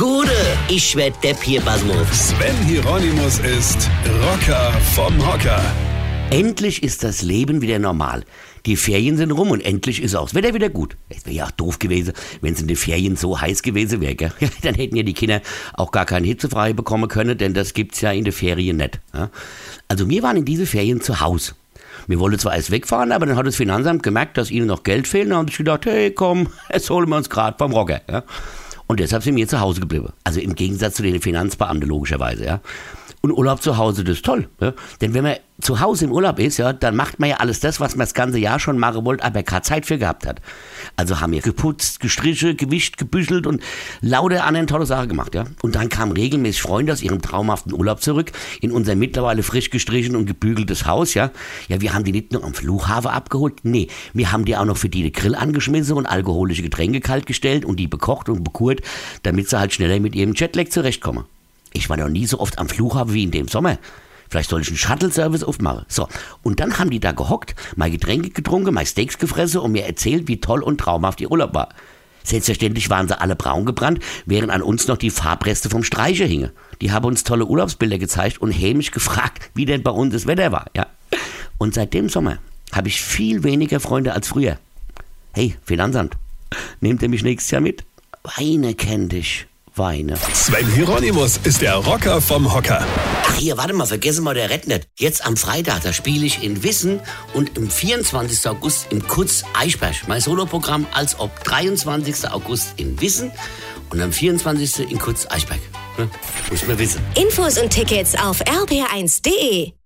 Gude, ich werd Depp hier, Basmus. Sven Hieronymus ist Rocker vom Hocker. Endlich ist das Leben wieder normal. Die Ferien sind rum und endlich ist auch das Wetter wieder gut. Es wäre ja auch doof gewesen, wenn es in den Ferien so heiß gewesen wäre. Ja, dann hätten ja die Kinder auch gar keinen hitzefrei bekommen können, denn das gibt's ja in den Ferien nicht. Ja? Also wir waren in diese Ferien zu Hause. Wir wollten zwar erst wegfahren, aber dann hat das Finanzamt gemerkt, dass ihnen noch Geld fehlt. Und haben sie gedacht, hey komm, jetzt holen wir uns gerade vom Rocker. Ja? Und deshalb sind wir zu Hause geblieben. Also im Gegensatz zu den Finanzbeamten logischerweise. Ja? Und Urlaub zu Hause, das ist toll. Ja? Denn wenn man zu Hause im Urlaub ist, ja, dann macht man ja alles das, was man das ganze Jahr schon machen wollte, aber keine Zeit für gehabt hat. Also haben wir geputzt, gestrichen, gewischt, gebüschelt und lauter anderen tolle Sachen gemacht, ja. Und dann kamen regelmäßig Freunde aus ihrem traumhaften Urlaub zurück in unser mittlerweile frisch gestrichen und gebügeltes Haus, ja. Ja, wir haben die nicht nur am Flughafen abgeholt, nee, wir haben die auch noch für die den Grill angeschmissen und alkoholische Getränke kaltgestellt und die bekocht und bekurt, damit sie halt schneller mit ihrem Jetlag zurechtkommen. Ich war noch nie so oft am Flughafen wie in dem Sommer. Vielleicht soll ich einen Shuttle-Service aufmachen. So, und dann haben die da gehockt, mal Getränke getrunken, mal Steaks gefressen und mir erzählt, wie toll und traumhaft ihr Urlaub war. Selbstverständlich waren sie alle braun gebrannt, während an uns noch die Farbreste vom Streicher hingen. Die haben uns tolle Urlaubsbilder gezeigt und hämisch gefragt, wie denn bei uns das Wetter war. Ja. Und seit dem Sommer habe ich viel weniger Freunde als früher. Hey, Finanzamt, nehmt ihr mich nächstes Jahr mit? Weine kennt dich. Weine. Sven Hieronymus ist der Rocker vom Hocker. Ach hier, warte mal, vergessen wir der Rednet. Jetzt am Freitag, da spiele ich in Wissen und am 24. August im Kutz Eichberg. Mein Soloprogramm als ob 23. August in Wissen und am 24. in Kutz Eichberg. Hm? Muss man wissen. Infos und Tickets auf rb1.de.